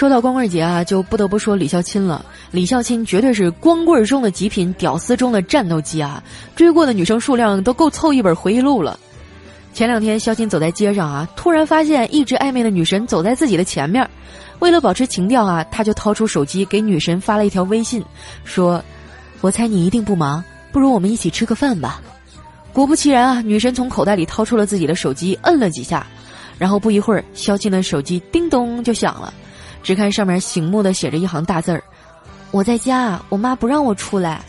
说到光棍节啊，就不得不说李孝钦了。李孝钦绝对是光棍中的极品，屌丝中的战斗机啊！追过的女生数量都够凑一本回忆录了。前两天，孝钦走在街上啊，突然发现一直暧昧的女神走在自己的前面。为了保持情调啊，他就掏出手机给女神发了一条微信，说：“我猜你一定不忙，不如我们一起吃个饭吧。”果不其然啊，女神从口袋里掏出了自己的手机，摁了几下，然后不一会儿，孝钦的手机叮咚就响了。只看上面醒目的写着一行大字儿：“我在家，我妈不让我出来。”